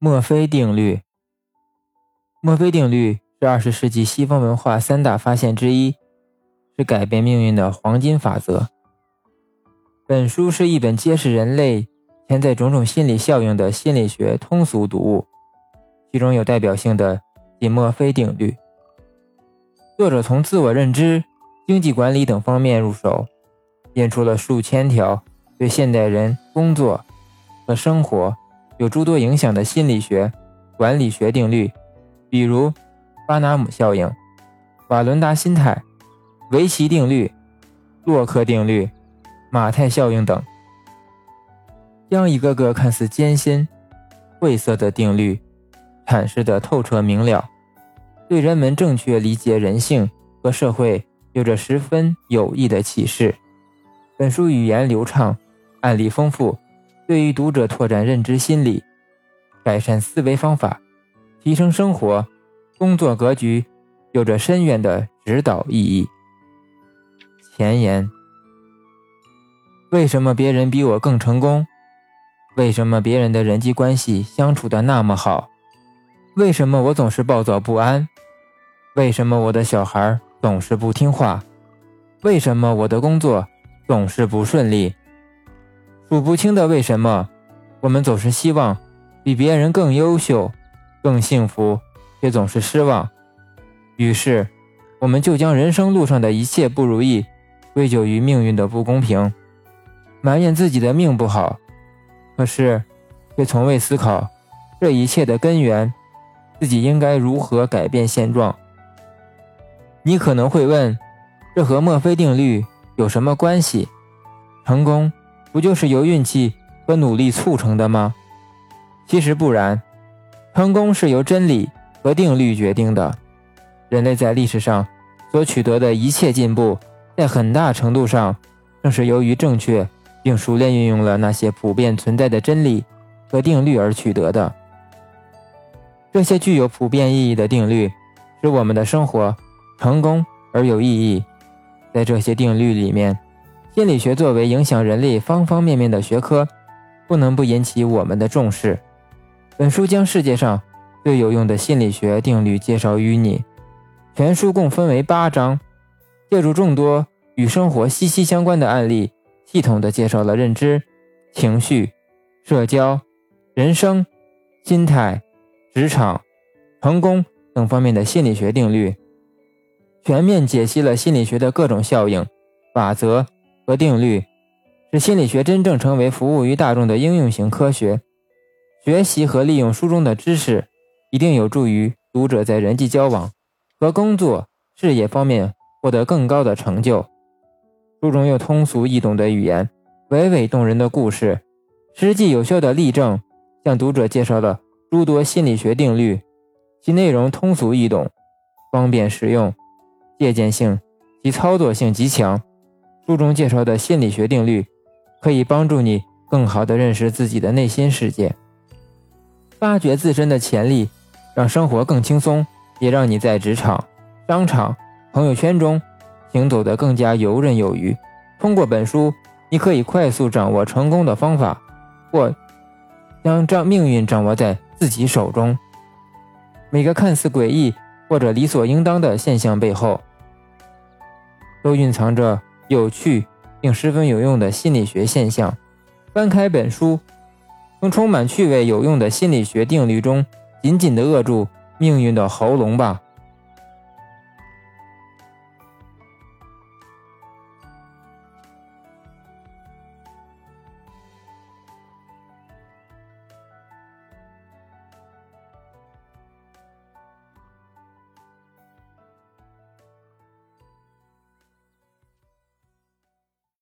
墨菲定律。墨菲定律是二十世纪西方文化三大发现之一，是改变命运的黄金法则。本书是一本揭示人类潜在种种心理效应的心理学通俗读物，其中有代表性的即墨菲定律。作者从自我认知、经济管理等方面入手，编出了数千条对现代人工作和生活。有诸多影响的心理学、管理学定律，比如巴纳姆效应、瓦伦达心态、维奇定律、洛克定律、马太效应等，将一个个看似艰辛、晦涩的定律阐释得透彻明了，对人们正确理解人性和社会有着十分有益的启示。本书语言流畅，案例丰富。对于读者拓展认知心理、改善思维方法、提升生活、工作格局，有着深远的指导意义。前言：为什么别人比我更成功？为什么别人的人际关系相处的那么好？为什么我总是暴躁不安？为什么我的小孩总是不听话？为什么我的工作总是不顺利？数不清的为什么，我们总是希望比别人更优秀、更幸福，却总是失望。于是，我们就将人生路上的一切不如意归咎于命运的不公平，埋怨自己的命不好。可是，却从未思考这一切的根源，自己应该如何改变现状。你可能会问，这和墨菲定律有什么关系？成功？不就是由运气和努力促成的吗？其实不然，成功是由真理和定律决定的。人类在历史上所取得的一切进步，在很大程度上正是由于正确并熟练运用了那些普遍存在的真理和定律而取得的。这些具有普遍意义的定律，使我们的生活成功而有意义。在这些定律里面。心理学作为影响人类方方面面的学科，不能不引起我们的重视。本书将世界上最有用的心理学定律介绍于你。全书共分为八章，借助众多与生活息息相关的案例，系统地介绍了认知、情绪、社交、人生、心态、职场、成功等方面的心理学定律，全面解析了心理学的各种效应、法则。和定律，使心理学真正成为服务于大众的应用型科学。学习和利用书中的知识，一定有助于读者在人际交往和工作、事业方面获得更高的成就。书中用通俗易懂的语言、娓娓动人的故事、实际有效的例证，向读者介绍了诸多心理学定律，其内容通俗易懂、方便实用、借鉴性及操作性极强。书中介绍的心理学定律，可以帮助你更好地认识自己的内心世界，发掘自身的潜力，让生活更轻松，也让你在职场、商场、朋友圈中行走得更加游刃有余。通过本书，你可以快速掌握成功的方法，或将这命运掌握在自己手中。每个看似诡异或者理所应当的现象背后，都蕴藏着。有趣并十分有用的心理学现象。翻开本书，从充满趣味有用的心理学定律中，紧紧地扼住命运的喉咙吧。